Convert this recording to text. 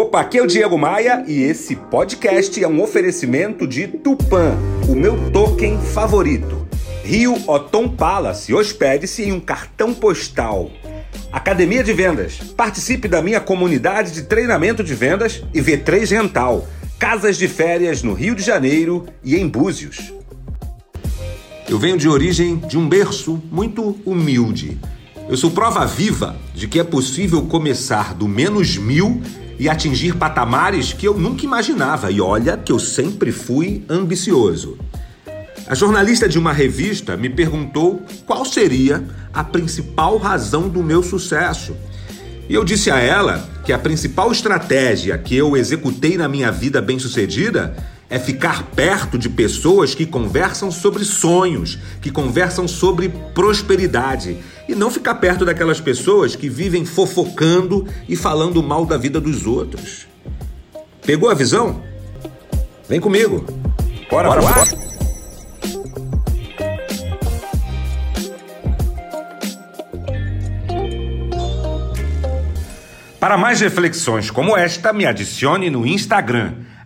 Opa, aqui é o Diego Maia e esse podcast é um oferecimento de Tupan, o meu token favorito. Rio Otom Palace, hospede-se em um cartão postal. Academia de Vendas, participe da minha comunidade de treinamento de vendas e V3 Rental, casas de férias no Rio de Janeiro e em Búzios. Eu venho de origem de um berço muito humilde. Eu sou prova viva de que é possível começar do menos mil e atingir patamares que eu nunca imaginava. E olha que eu sempre fui ambicioso. A jornalista de uma revista me perguntou qual seria a principal razão do meu sucesso. E eu disse a ela que a principal estratégia que eu executei na minha vida bem-sucedida é ficar perto de pessoas que conversam sobre sonhos, que conversam sobre prosperidade e não ficar perto daquelas pessoas que vivem fofocando e falando mal da vida dos outros. Pegou a visão? Vem comigo. Bora, bora voar? Bora. Para mais reflexões como esta, me adicione no Instagram